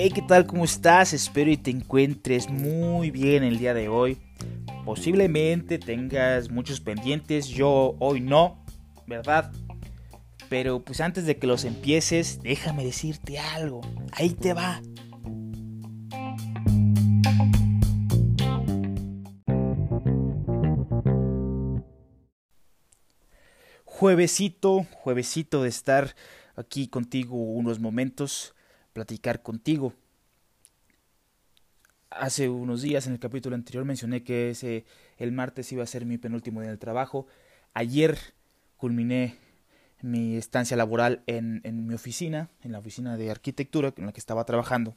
Hey, ¿qué tal? ¿Cómo estás? Espero y te encuentres muy bien el día de hoy. Posiblemente tengas muchos pendientes, yo hoy no, ¿verdad? Pero pues antes de que los empieces, déjame decirte algo. Ahí te va. Juevesito, juevesito de estar aquí contigo unos momentos platicar contigo. Hace unos días en el capítulo anterior mencioné que ese, el martes iba a ser mi penúltimo día del trabajo. Ayer culminé mi estancia laboral en, en, mi oficina, en la oficina de arquitectura en la que estaba trabajando.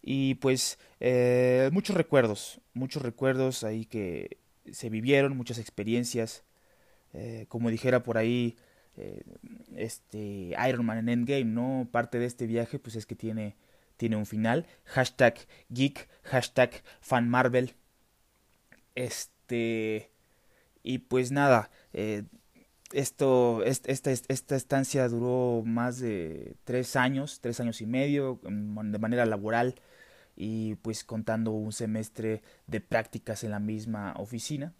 Y pues eh, muchos recuerdos, muchos recuerdos ahí que se vivieron, muchas experiencias. Eh, como dijera por ahí eh, este Iron Man en Endgame, ¿no? Parte de este viaje pues es que tiene, tiene un final. Hashtag geek, hashtag fan Marvel. Este... Y pues nada, eh, esto, esta, esta estancia duró más de tres años, tres años y medio, de manera laboral y pues contando un semestre de prácticas en la misma oficina.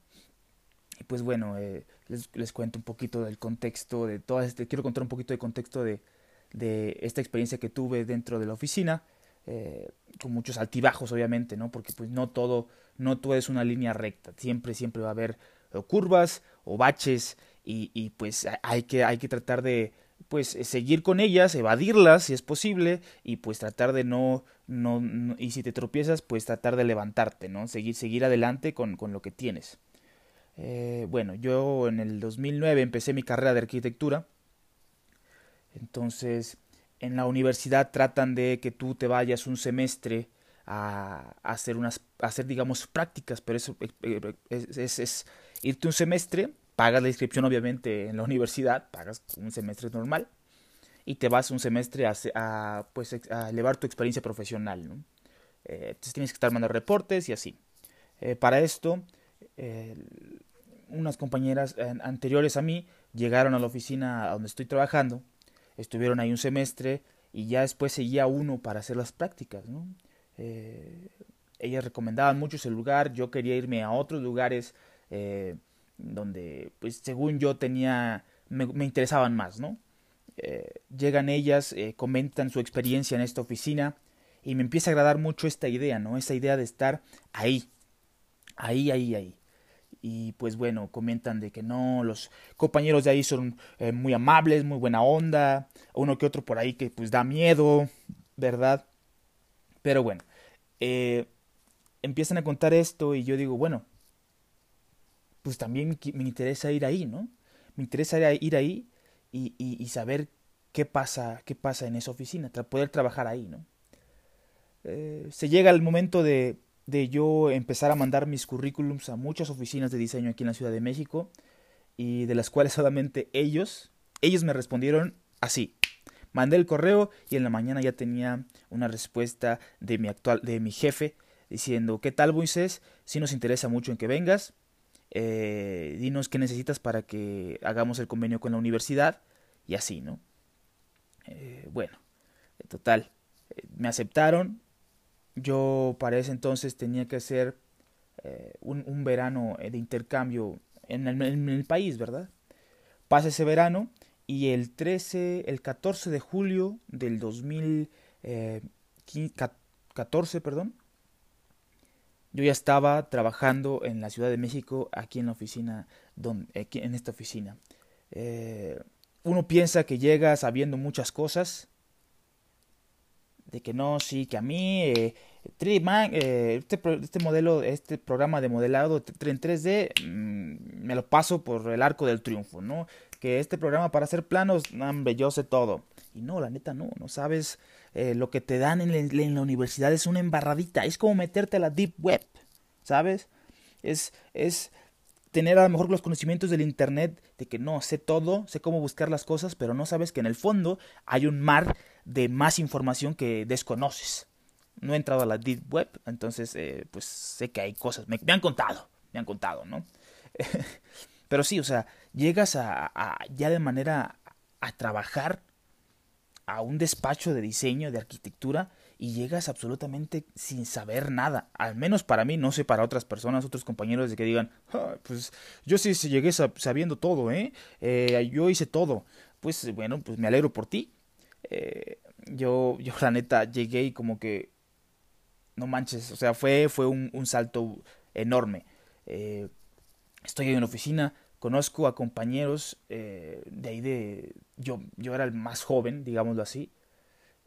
Y pues bueno, eh, les, les, cuento un poquito del contexto de todo este, quiero contar un poquito de contexto de, de esta experiencia que tuve dentro de la oficina, eh, con muchos altibajos obviamente, ¿no? Porque pues no todo, no todo es una línea recta, siempre, siempre va a haber curvas o baches y, y pues hay que, hay que tratar de pues seguir con ellas, evadirlas si es posible y pues tratar de no, no, no, y si te tropiezas pues tratar de levantarte, ¿no? Seguir, seguir adelante con, con lo que tienes. Eh, bueno, yo en el 2009 empecé mi carrera de arquitectura. Entonces, en la universidad tratan de que tú te vayas un semestre a, hacer unas, hacer digamos prácticas, pero eso eh, es, es, es, irte un semestre, pagas la inscripción obviamente en la universidad, pagas un semestre normal y te vas un semestre a, pues a elevar tu experiencia profesional. Eh, entonces tienes que estar mandando reportes y así. Eh, para esto eh, unas compañeras anteriores a mí llegaron a la oficina donde estoy trabajando, estuvieron ahí un semestre y ya después seguía uno para hacer las prácticas. ¿no? Eh, ellas recomendaban mucho ese lugar, yo quería irme a otros lugares eh, donde, pues según yo tenía, me, interesaban más. ¿no? Llegan ellas, comentan su experiencia en esta oficina y me empieza a agradar mucho esta idea, ¿no? Esa idea de estar ahí, ahí, ahí, ahí y pues bueno, comentan de que no, los compañeros de ahí son eh, muy amables, muy buena onda, uno que otro por ahí que pues da miedo, ¿verdad? Pero bueno, eh, empiezan a contar esto y yo digo, bueno, pues también me interesa ir ahí, ¿no? Me interesa ir ahí y, y, saber qué pasa, qué pasa en esa oficina, poder trabajar ahí, ¿no? Eh, se llega el momento de, de yo empezar a mandar mis currículums a muchas oficinas de diseño aquí en la Ciudad de México y de las cuales solamente ellos, ellos me respondieron así. Mandé el correo y en la mañana ya tenía una respuesta de mi actual, de mi jefe diciendo, ¿qué tal Moisés? Si nos interesa mucho en que vengas, eh, dinos qué necesitas para que hagamos el convenio con la universidad y así, ¿no? Eh, bueno, total, eh, me aceptaron, yo para ese entonces tenía que hacer eh, un, un, verano de intercambio en el, país, ¿verdad? Pasa ese verano y el 13, el 14 de julio del 2014, eh, perdón, yo ya estaba trabajando en la Ciudad de México, aquí en la oficina, donde, aquí en esta oficina. Eh, uno piensa que llega sabiendo muchas cosas, de que no, sí, que a mí, eh, eh, este, este modelo, este programa de modelado en 3D, mmm, me lo paso por el arco del triunfo, ¿no? Que este programa para hacer planos, hombre, yo sé todo. Y no, la neta no, no sabes, eh, lo que te dan en la, en la, universidad es una embarradita, es como meterte a la deep web, ¿sabes? Es, es tener a lo mejor los conocimientos del internet de que no, sé todo, sé cómo buscar las cosas, pero no sabes que en el fondo hay un mar de más información que desconoces. No he entrado a la Deep Web, entonces eh, pues sé que hay cosas, me, me, han contado, me han contado, ¿no? Pero sí, o sea, llegas a, ya de manera a trabajar a un despacho de diseño, de arquitectura, y llegas absolutamente sin saber nada. Al menos para mí, no sé para otras personas, otros compañeros de que digan, ah, pues yo sí llegué sabiendo todo, ¿eh? ¿eh? Yo hice todo. Pues bueno, pues me alegro por ti. Eh, yo, yo la neta llegué y como que, no manches, o sea, fue, fue un, un salto enorme. Eh, estoy en una oficina, conozco a compañeros eh, de ahí de... Yo, yo era el más joven, digámoslo así,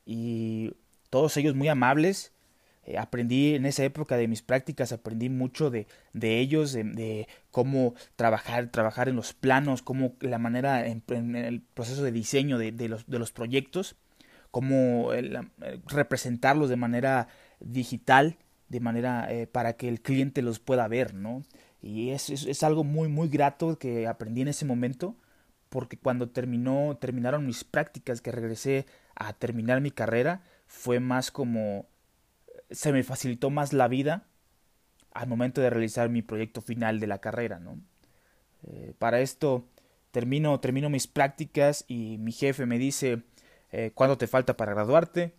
y todos ellos muy amables. Eh, aprendí en esa época de mis prácticas, aprendí mucho de, de ellos, de, cómo trabajar, trabajar en los planos, cómo la manera, en, el proceso de diseño de, de, los, de los proyectos, cómo representarlos de manera digital, de manera para que el cliente los pueda ver, ¿no? Y es, es, algo muy, muy grato que aprendí en ese momento, porque cuando terminó, terminaron mis prácticas, que regresé a terminar mi carrera, fue más como se me facilitó más la vida al momento de realizar mi proyecto final de la carrera, ¿no? Eh, para esto termino, termino mis prácticas y mi jefe me dice, eh, ¿cuándo te falta para graduarte?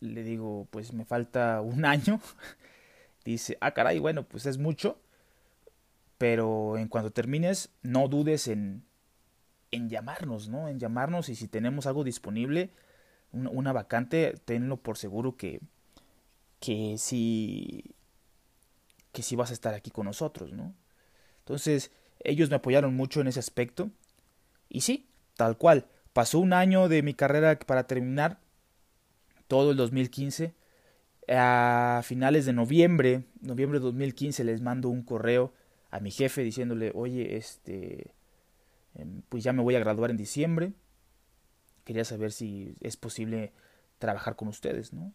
Le digo, pues me falta un año. dice, ah, caray, bueno, pues es mucho, pero en cuanto termines, no dudes en, en llamarnos, ¿no? En llamarnos y si tenemos algo disponible, una, vacante, tenlo por seguro que, que sí, que sí vas a estar aquí con nosotros, ¿no? Entonces, ellos me apoyaron mucho en ese aspecto. Y sí, tal cual. Pasó un año de mi carrera para terminar, todo el 2015 a finales de noviembre, noviembre de 2015, les mando un correo a mi jefe diciéndole, oye, este, em, pues ya me voy a graduar en diciembre. Quería saber si es posible trabajar con ustedes, ¿no?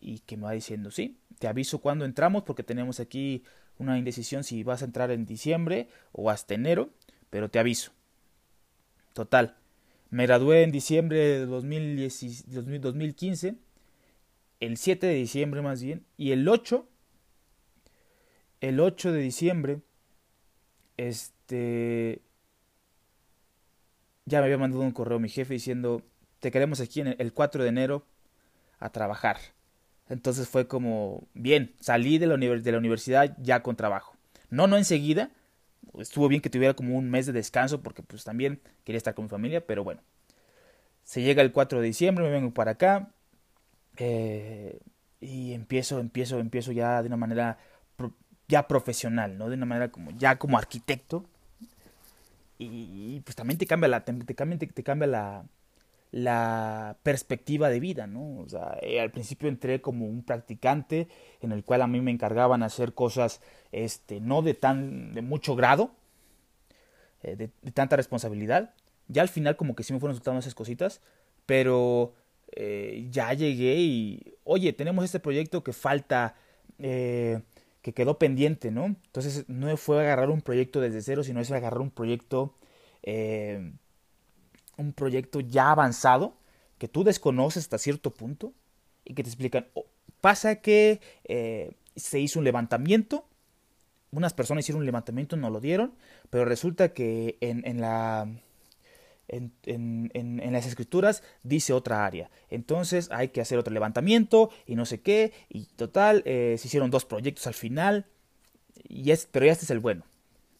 Y que me va diciendo, sí, te aviso cuando entramos porque tenemos aquí una indecisión si vas a entrar en diciembre o hasta enero, pero te aviso. Total, me gradué en diciembre de 2015 el 7 de diciembre más bien, y el 8, el 8 de diciembre, este, ya me había mandado un correo mi jefe diciendo, te queremos aquí en el 4 de enero a trabajar. Entonces fue como, bien, salí de la, universidad ya con trabajo. No, no enseguida, estuvo bien que tuviera como un mes de descanso porque pues también quería estar con mi familia, pero bueno. Se llega el 4 de diciembre, me vengo para acá, eh, y empiezo, empiezo, empiezo ya de una manera ya profesional, ¿no? De una manera como ya como arquitecto. Y, pues también te cambia la, te, cambia, te, cambia la, la perspectiva de vida, ¿no? O sea, eh, al principio entré como un practicante en el cual a mí me encargaban hacer cosas, este, no de tan, de mucho grado, eh, de, tanta responsabilidad. Ya al final como que sí me fueron soltando esas cositas, pero eh, ya llegué y, oye, tenemos este proyecto que falta, eh, que quedó pendiente, ¿no? Entonces no fue agarrar un proyecto desde cero, sino es agarrar un proyecto, eh, un proyecto ya avanzado, que tú desconoces hasta cierto punto, y que te explican, oh, pasa que se hizo un levantamiento, unas personas hicieron un levantamiento, no lo dieron, pero resulta que en, en la en, en, en, las escrituras dice otra área. Entonces hay que hacer otro levantamiento y no sé qué. Y total, eh, se hicieron dos proyectos al final. Y es, pero ya este es el bueno.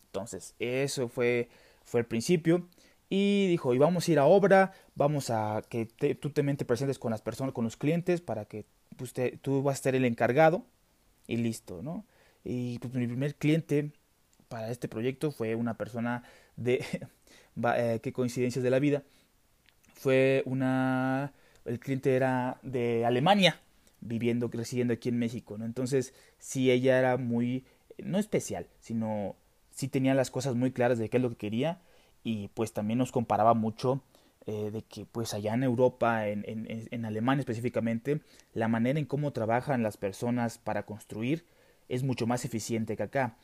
Entonces, eso fue, fue el principio. Y dijo, y vamos a ir a obra, vamos a que tú te, presentes con las personas, con los clientes, para que pues, tú vas a ser el encargado. Y listo, ¿no? Y pues mi primer cliente para este proyecto fue una persona de eh, qué coincidencias de la vida, fue una, el cliente era de Alemania, viviendo, residiendo aquí en México, ¿no? Entonces, sí, ella era muy, no especial, sino sí tenía las cosas muy claras de qué es lo que quería y pues también nos comparaba mucho eh, de que pues allá en Europa, en, en, en, Alemania específicamente, la manera en cómo trabajan las personas para construir es mucho más eficiente que acá.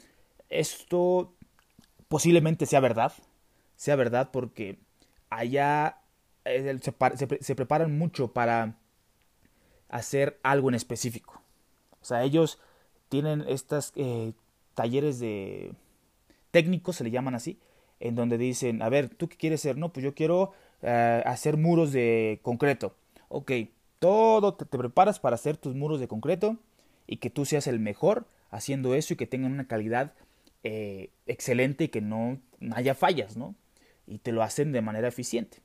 Esto posiblemente sea verdad, sea verdad porque allá eh, se, preparan mucho para hacer algo en específico. O sea, ellos tienen estas eh, talleres de técnicos, se le llaman así, en donde dicen, a ver, ¿tú qué quieres hacer? No, pues yo quiero eh, hacer muros de concreto. Ok, todo te, preparas para hacer tus muros de concreto y que tú seas el mejor haciendo eso y que tengan una calidad eh, excelente y que no haya fallas, ¿no? Y te lo hacen de manera eficiente.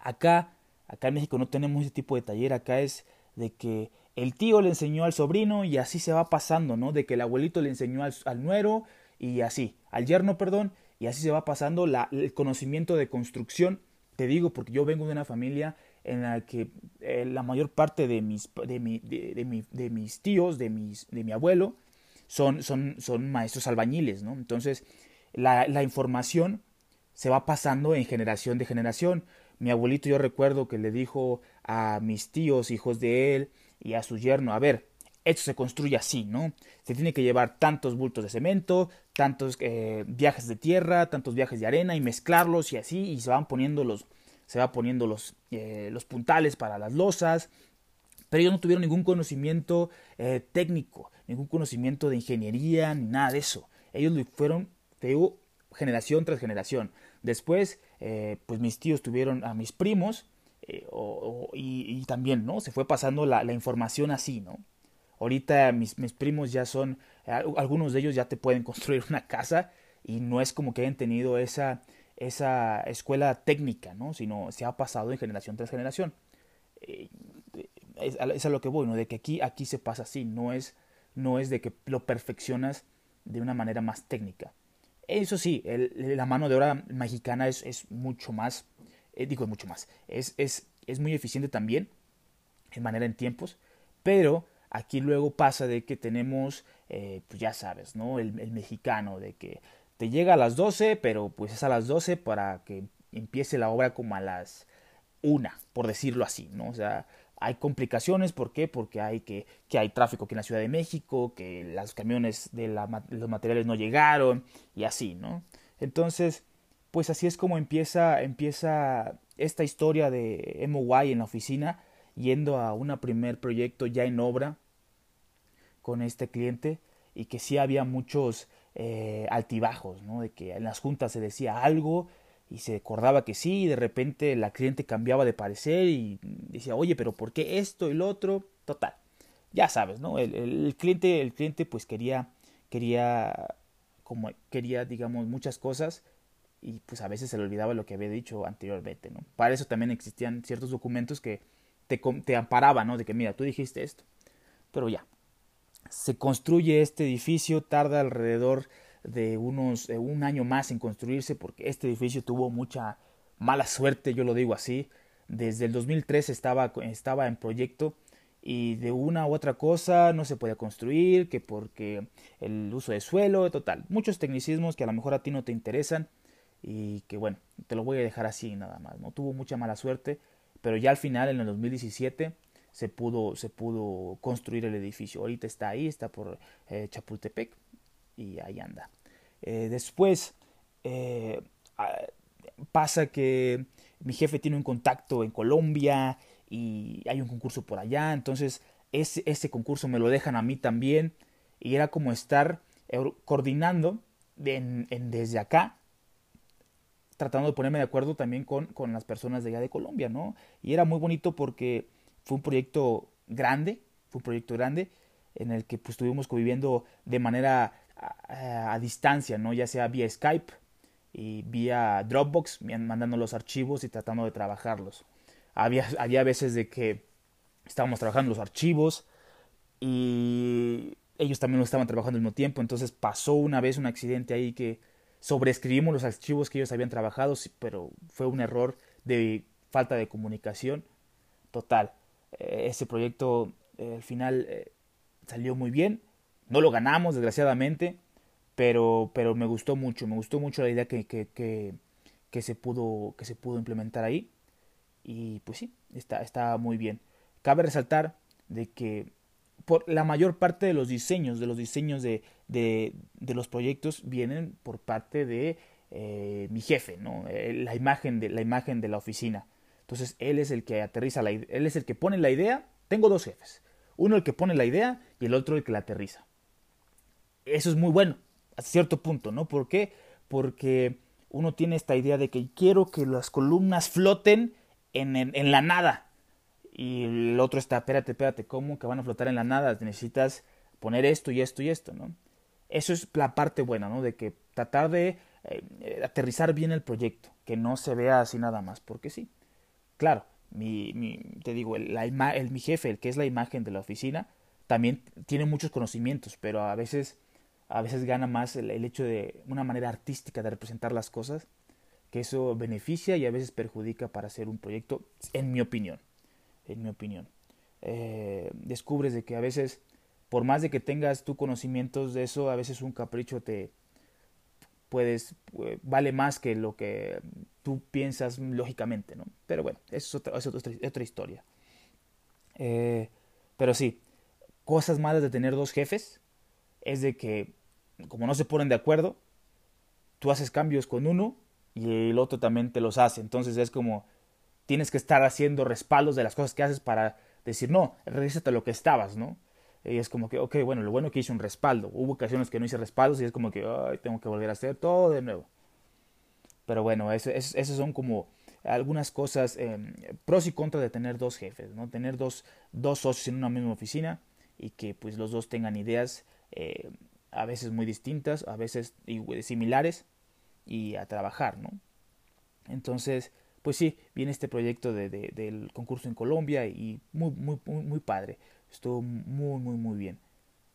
Acá, acá en México no tenemos ese tipo de taller, acá es de que el tío le enseñó al sobrino y así se va pasando, ¿no? De que el abuelito le enseñó al, al nuero y así, al yerno, perdón, y así se va pasando la, el conocimiento de construcción. Te digo porque yo vengo de una familia en la que eh, la mayor parte de mis, de, mi, de, mi, de mis tíos, de, mis, de mi abuelo, son, son, son maestros albañiles, ¿no? Entonces, la, la información se va pasando en generación de generación. Mi abuelito yo recuerdo que le dijo a mis tíos, hijos de él, y a su yerno, a ver, esto se construye así, ¿no? Se tiene que llevar tantos bultos de cemento, tantos eh, viajes de tierra, tantos viajes de arena y mezclarlos y así, y se van poniendo los, se va poniendo los, eh, los puntales para las losas, pero ellos no tuvieron ningún conocimiento eh, técnico, ningún conocimiento de ingeniería, ni nada de eso. Ellos lo fueron, te generación tras generación. Después, pues mis tíos tuvieron a mis primos, y, también, ¿no? Se fue pasando la, información así, ¿no? Ahorita mis, mis primos ya son, algunos de ellos ya te pueden construir una casa y no es como que hayan tenido esa, esa escuela técnica, ¿no? Sino se ha pasado de generación tras generación. Eh, es, es, a lo que voy, ¿no? De que aquí, aquí se pasa así, no es, no es de que lo perfeccionas de una manera más técnica. Eso sí, el, la mano de obra mexicana es, es mucho más, eh, digo mucho más, es, es, es muy eficiente también, en manera en tiempos, pero Aquí luego pasa de que tenemos, eh, pues ya sabes, ¿no? El, mexicano, de que te llega a las 12, pero pues es a las 12 para que empiece la obra como a las 1, por decirlo así, ¿no? O sea, hay complicaciones, ¿por qué? Porque hay que, que hay tráfico aquí en la Ciudad de México, que los camiones de la, los materiales no llegaron y así, ¿no? Entonces, pues así es como empieza, empieza esta historia de MOY en la oficina yendo a un primer proyecto ya en obra con este cliente y que sí había muchos eh, altibajos, ¿no? De que en las juntas se decía algo y se acordaba que sí y de repente la cliente cambiaba de parecer y decía, oye, pero ¿por qué esto y lo otro? Total, ya sabes, ¿no? El, cliente, el cliente pues quería, quería, como quería, digamos, muchas cosas y pues a veces se le olvidaba lo que había dicho anteriormente, ¿no? Para eso también existían ciertos documentos que te, amparaba, ¿no? De que, mira, tú dijiste esto. Pero ya, se construye este edificio, tarda alrededor de unos un año más en construirse porque este edificio tuvo mucha mala suerte, yo lo digo así. Desde el 2003 estaba, estaba en proyecto y de una u otra cosa no se podía construir, que porque el uso de suelo, total, muchos tecnicismos que a lo mejor a ti no te interesan y que bueno, te lo voy a dejar así nada más, no tuvo mucha mala suerte pero ya al final, en el 2017, se pudo, se pudo construir el edificio. Ahorita está ahí, está por eh, Chapultepec y ahí anda. Eh, después eh, pasa que mi jefe tiene un contacto en Colombia y hay un concurso por allá, entonces ese, ese concurso me lo dejan a mí también y era como estar coordinando desde acá tratando de ponerme de acuerdo también con, con las personas de allá de Colombia, ¿no? Y era muy bonito porque fue un proyecto grande, fue un proyecto grande en el que pues estuvimos conviviendo de manera a, distancia, ¿no? Ya sea vía Skype y vía Dropbox, mandando los archivos y tratando de trabajarlos. Había, había veces de que estábamos trabajando los archivos y ellos también lo estaban trabajando al mismo tiempo, entonces pasó una vez un accidente ahí que sobreescribimos los archivos que ellos habían trabajado, pero fue un error de falta de comunicación total. Eh, ese proyecto eh, al final eh, salió muy bien, no lo ganamos desgraciadamente, pero, pero me gustó mucho, me gustó mucho la idea que, que, que, se, pudo, que se pudo implementar ahí y pues sí, está, está muy bien. Cabe resaltar de que por la mayor parte de los diseños, de los diseños de, de, de los proyectos vienen por parte de eh, mi jefe, ¿no? Eh, la, imagen de, la imagen de la oficina. Entonces él es el que aterriza, la, él es el que pone la idea. Tengo dos jefes, uno el que pone la idea y el otro el que la aterriza. Eso es muy bueno, a cierto punto, ¿no? ¿Por qué? Porque uno tiene esta idea de que quiero que las columnas floten en, en, la nada. Y el otro está, espérate, espérate, ¿cómo que van a flotar en la nada? Necesitas poner esto y esto y esto, ¿no? Eso es la parte buena, ¿no? De que tratar de eh, aterrizar bien el proyecto, que no se vea así nada más, porque sí. Claro, mi, mi te digo, el, el, mi jefe, el que es la imagen de la oficina, también tiene muchos conocimientos, pero a veces, a veces gana más el, hecho de una manera artística de representar las cosas, que eso beneficia y a veces perjudica para hacer un proyecto, en mi opinión, en mi opinión. Eh, descubres de que a veces, por más de que tengas tú conocimientos de eso, a veces un capricho te puedes eh, vale más que lo que tú piensas lógicamente, ¿no? Pero bueno, eso es otra, otra, historia. Eh, pero sí, cosas malas de tener dos jefes es de que, como no se ponen de acuerdo, tú haces cambios con uno y el otro también te los hace. Entonces es como tienes que estar haciendo respaldos de las cosas que haces para decir, no, regresate a lo que estabas, ¿no? Y es como que, ok, bueno, lo bueno que hice un respaldo. Hubo ocasiones que no hice respaldos y es como que, tengo que volver a hacer todo de nuevo. Pero bueno, esas son como algunas cosas, em, pros y contras de tener dos jefes, ¿no? Tener dos, dos socios en una misma oficina y que pues los dos tengan ideas eh, a veces muy distintas, a veces similares y a trabajar, ¿no? Entonces, pues sí, viene este proyecto de, del concurso en Colombia y muy, muy, muy, padre. Estuvo muy, muy, muy bien.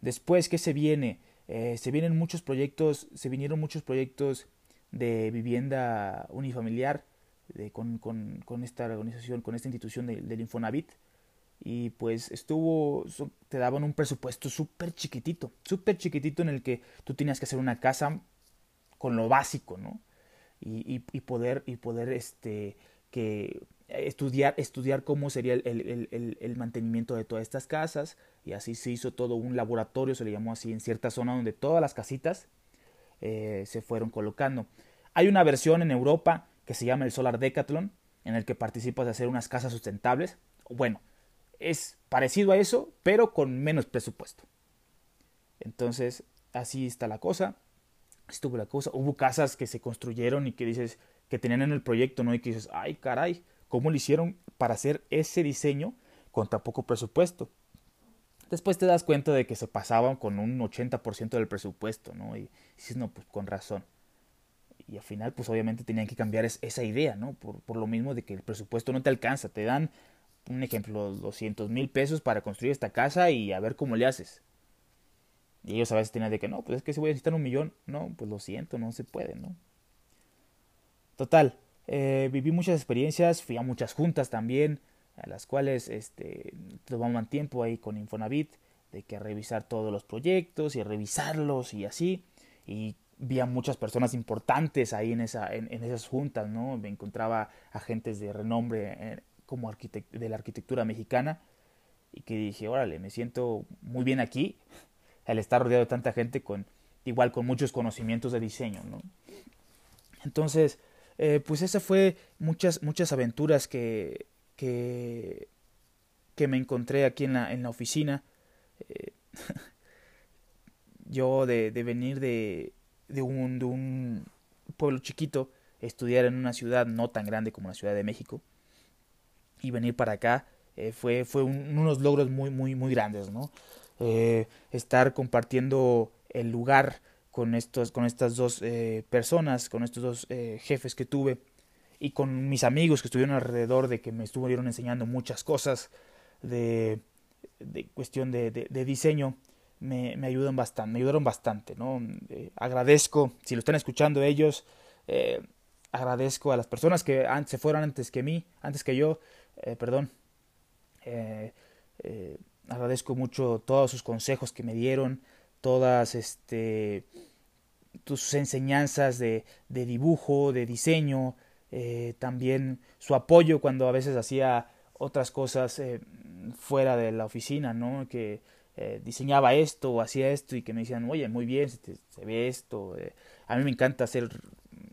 Después, ¿qué se viene? Eh, se vienen muchos proyectos, se vinieron muchos proyectos de vivienda unifamiliar de, con, con, con, esta organización, con esta institución del Infonavit. Y pues estuvo, te daban un presupuesto súper chiquitito, súper chiquitito en el que tú tenías que hacer una casa con lo básico, ¿no? Y, y, poder, y poder, este, que estudiar, estudiar cómo sería el, el, el, mantenimiento de todas estas casas y así se hizo todo un laboratorio, se le llamó así, en cierta zona donde todas las casitas eh, se fueron colocando. Hay una versión en Europa que se llama el Solar Decathlon, en el que participas de hacer unas casas sustentables. Bueno, es parecido a eso, pero con menos presupuesto. Entonces, así está la cosa. Estuvo la cosa. Hubo casas que se construyeron y que dices que tenían en el proyecto, ¿no? Y que dices, ay, caray, cómo lo hicieron para hacer ese diseño con tan poco presupuesto. Después te das cuenta de que se pasaban con un 80% del presupuesto, ¿no? Y dices, no, pues con razón. Y al final, pues obviamente tenían que cambiar esa idea, ¿no? Por, por lo mismo de que el presupuesto no te alcanza. Te dan, un ejemplo, 200 mil pesos para construir esta casa y a ver cómo le haces. Y ellos a veces tenían de que no, pues es que si voy a necesitar un millón, no, pues lo siento, no se puede, ¿no? Total, eh, viví muchas experiencias, fui a muchas juntas también, a las cuales este, tomaban tiempo ahí con Infonavit, de que revisar todos los proyectos y revisarlos y así. Y vi a muchas personas importantes ahí en, esa, en, esas juntas, ¿no? Me encontraba agentes de renombre eh, como de la arquitectura mexicana y que dije, órale, me siento muy bien aquí al estar rodeado de tanta gente con igual con muchos conocimientos de diseño, ¿no? Entonces, eh, pues esa fue muchas, muchas aventuras que, que, que me encontré aquí en la, en la oficina. Eh, yo de, de venir de, de, un, de un pueblo chiquito, estudiar en una ciudad no tan grande como la Ciudad de México, y venir para acá eh, fue, fue unos logros muy, muy, muy grandes, ¿no? estar compartiendo el lugar con, estos, con estas dos eh, personas, con estos dos eh, jefes que tuve y con mis amigos que estuvieron alrededor de que me estuvieron enseñando muchas cosas de, de cuestión de, de, diseño, me, me, ayudan bastante, me ayudaron bastante, ¿no? Eh, agradezco, si lo están escuchando ellos, agradezco a las personas que se fueron antes que mí, antes que yo, perdón, agradezco mucho todos sus consejos que me dieron, todas este, tus enseñanzas de, de dibujo, de diseño, eh, también su apoyo cuando a veces hacía otras cosas eh, fuera de la oficina, ¿no? Que eh, diseñaba esto o hacía esto y que me decían, oye, muy bien, se, se ve esto. a mí me encanta hacer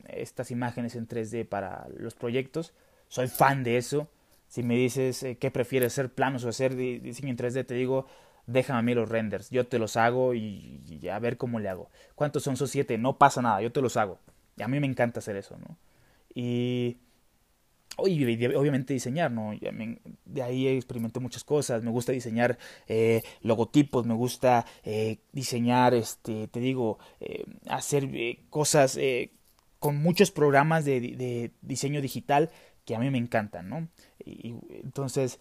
estas imágenes en 3D para los proyectos, soy fan de eso. Si me dices qué prefieres, hacer planos o hacer diseño en 3D, te digo, déjame a mí los renders, yo te los hago y, a ver cómo le hago. ¿Cuántos son esos siete? No pasa nada, yo te los hago. Y a mí me encanta hacer eso, ¿no? Y obviamente diseñar, ¿no? De ahí experimenté muchas cosas, me gusta diseñar eh, logotipos, me gusta eh, diseñar, este, te digo, eh, hacer cosas con muchos programas de, diseño digital que a mí me encantan, ¿no? Y, entonces,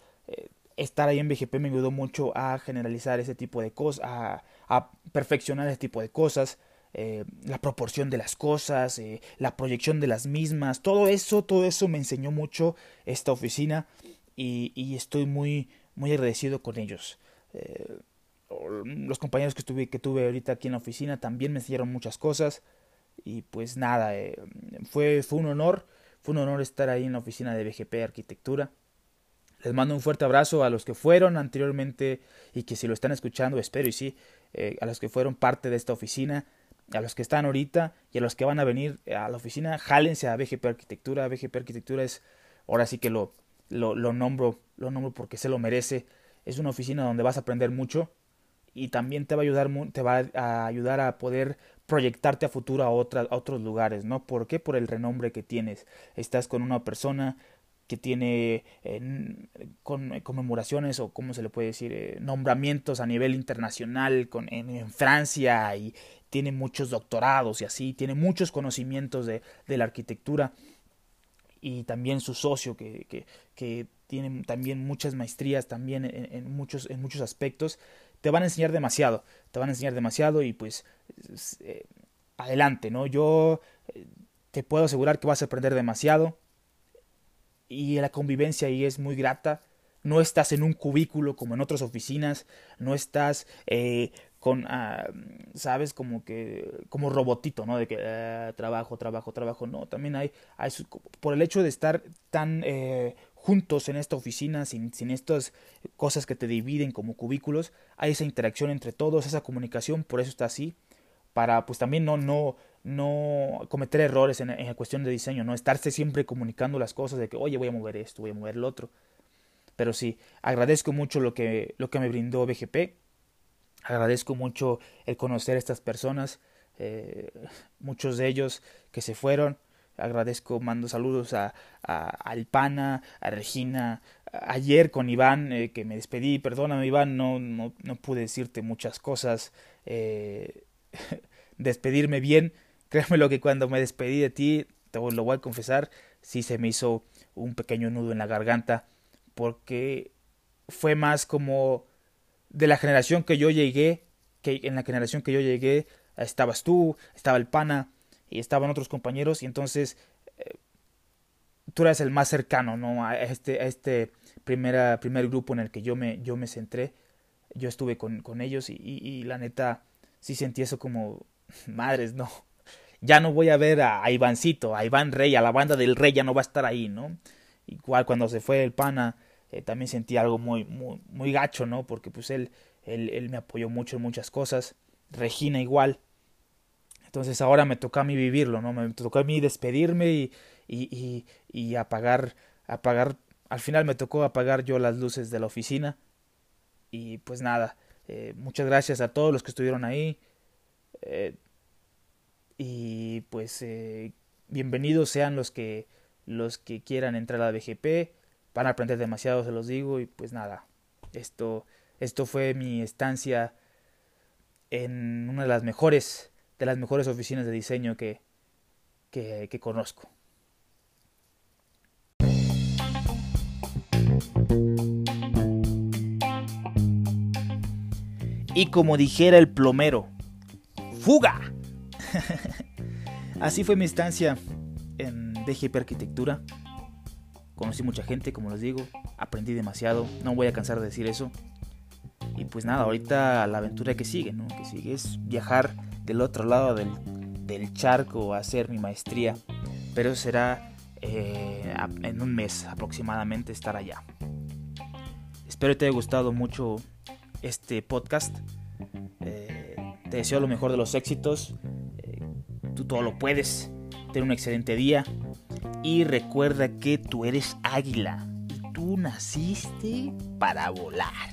estar ahí en BGP me ayudó mucho a generalizar ese tipo de cosas, a, perfeccionar ese tipo de cosas, eh, la proporción de las cosas, eh, la proyección de las mismas, todo eso, todo eso me enseñó mucho esta oficina y, estoy muy, muy agradecido con ellos. Eh, los compañeros que tuve, que tuve ahorita aquí en la oficina también me enseñaron muchas cosas y pues nada, fue un honor, fue un honor estar ahí en la oficina de BGP Arquitectura. Les mando un fuerte abrazo a los que fueron anteriormente y que si lo están escuchando, espero y sí, a los que fueron parte de esta oficina a los que están ahorita y a los que van a venir a la oficina, jálense a BGP Arquitectura. BGP Arquitectura es, ahora sí que lo, lo, nombro, lo nombro porque se lo merece. Es una oficina donde vas a aprender mucho y también te va a ayudar, te va a ayudar a poder proyectarte a futuro a, a otros lugares, ¿no? ¿Por qué? Por el renombre que tienes. Estás con una persona que tiene con, conmemoraciones o cómo se le puede decir eh, nombramientos a nivel internacional con, en, Francia y tiene muchos doctorados y así, tiene muchos conocimientos de, de la arquitectura y también su socio que, que, que tiene también muchas maestrías también en, muchos, en muchos aspectos, te van a enseñar demasiado, te van a enseñar demasiado y pues eh, adelante, ¿no? Yo eh, te puedo asegurar que vas a aprender demasiado y la convivencia ahí es muy grata. No estás en un cubículo como en otras oficinas, no estás eh, con, ah, sabes, como que, como robotito, ¿no? De que ah, trabajo, trabajo, trabajo. No, también hay, hay por el hecho de estar tan juntos en esta oficina, sin, sin estas cosas que te dividen como cubículos, hay esa interacción entre todos, esa comunicación, por eso está así, para pues también no, no, no cometer errores en, en cuestión de diseño, no estarse siempre comunicando las cosas de que, oye, voy a mover esto, voy a mover el otro. Pero sí, agradezco mucho lo que, lo que me brindó BGP, agradezco mucho el conocer a estas personas, eh, muchos de ellos que se fueron, agradezco, mando saludos a, a, Alpana, a Regina, ayer con Iván, eh, que me despedí, perdóname Iván, no, no, no pude decirte muchas cosas, eh, despedirme bien, Créeme lo que cuando me despedí de ti, te lo voy a confesar, sí se me hizo un pequeño nudo en la garganta, porque fue más como de la generación que yo llegué, que en la generación que yo llegué estabas tú, estaba el pana y estaban otros compañeros y entonces eh, tú eras el más cercano, ¿no? A este, a este primera, primer grupo en el que yo me, yo me centré, yo estuve con, con ellos y, y la neta sí sentí eso como madres, no, ya no voy a ver a, Ivancito, a Iván Rey, a la banda del Rey, ya no va a estar ahí, ¿no? Igual cuando se fue el pana, eh, también sentí algo muy, muy, muy gacho, ¿no? Porque pues él, él, él me apoyó mucho en muchas cosas. Regina igual. Entonces ahora me toca a mí vivirlo, ¿no? Me tocó a mí despedirme y, y, y, apagar, apagar. Al final me tocó apagar yo las luces de la oficina. Y pues nada, eh, muchas gracias a todos los que estuvieron ahí. Eh, y pues eh, bienvenidos sean los que los que quieran entrar a la BGP van a aprender demasiado se los digo y pues nada esto esto fue mi estancia en una de las mejores de las mejores oficinas de diseño que, que, conozco y como dijera el plomero fuga Así fue mi estancia en DGP Arquitectura. Conocí mucha gente, como les digo, aprendí demasiado, no voy a cansar de decir eso. Y pues nada, ahorita la aventura que sigue, ¿no? Que sigue es viajar del otro lado del, charco a hacer mi maestría. Pero será eh, en un mes aproximadamente estar allá. Espero te haya gustado mucho este podcast. Eh, te deseo lo mejor de los éxitos tú todo lo puedes. Ten un excelente día y recuerda que tú eres águila y tú naciste para volar.